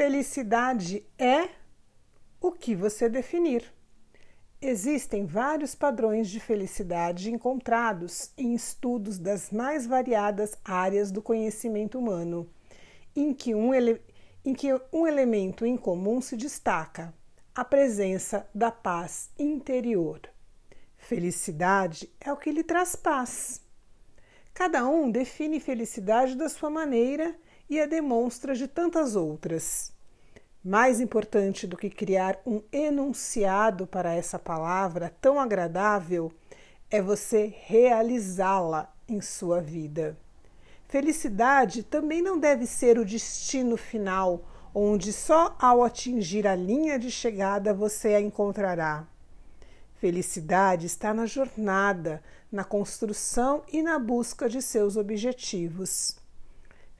Felicidade é o que você definir. Existem vários padrões de felicidade encontrados em estudos das mais variadas áreas do conhecimento humano, em que um, ele... em que um elemento em comum se destaca: a presença da paz interior. Felicidade é o que lhe traz paz. Cada um define felicidade da sua maneira e a demonstra de tantas outras. Mais importante do que criar um enunciado para essa palavra tão agradável é você realizá-la em sua vida. Felicidade também não deve ser o destino final, onde só ao atingir a linha de chegada você a encontrará. Felicidade está na jornada, na construção e na busca de seus objetivos.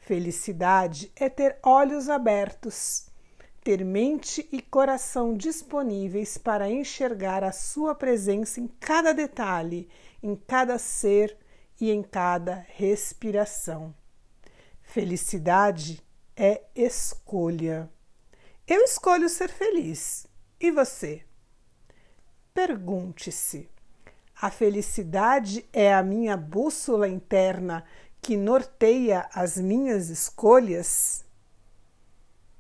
Felicidade é ter olhos abertos ter mente e coração disponíveis para enxergar a sua presença em cada detalhe, em cada ser e em cada respiração. Felicidade é escolha. Eu escolho ser feliz. E você? Pergunte-se: a felicidade é a minha bússola interna que norteia as minhas escolhas?